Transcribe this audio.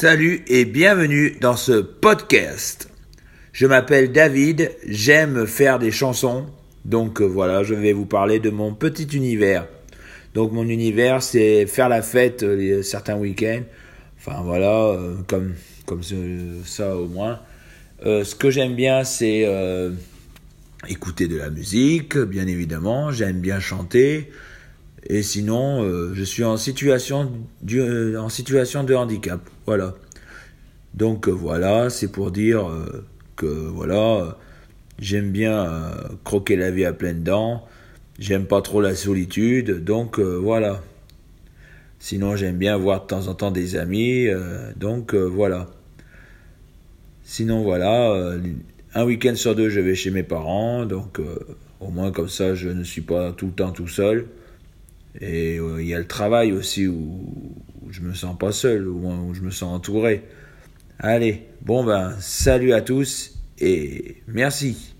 Salut et bienvenue dans ce podcast. Je m'appelle David, j'aime faire des chansons, donc euh, voilà, je vais vous parler de mon petit univers. Donc mon univers, c'est faire la fête euh, certains week-ends, enfin voilà, euh, comme, comme ça au moins. ce que j'aime bien, c'est écouter de la musique, bien évidemment, j'aime bien chanter, et sinon, euh, je suis en situation, euh, en situation de handicap. Voilà. Donc euh, voilà, c'est pour dire que voilà, j'aime bien croquer la vie à pleines dents. J'aime pas trop la solitude, donc voilà. Sinon, j'aime bien voir de temps en temps des amis, donc voilà. Sinon, voilà, un week-end sur deux, je vais chez mes parents, donc au moins comme ça, je ne suis pas tout le temps tout seul. Et euh, il y a le travail aussi où, je me sens pas seul, où je me sens entouré. Allez, bon ben, salut à tous et merci.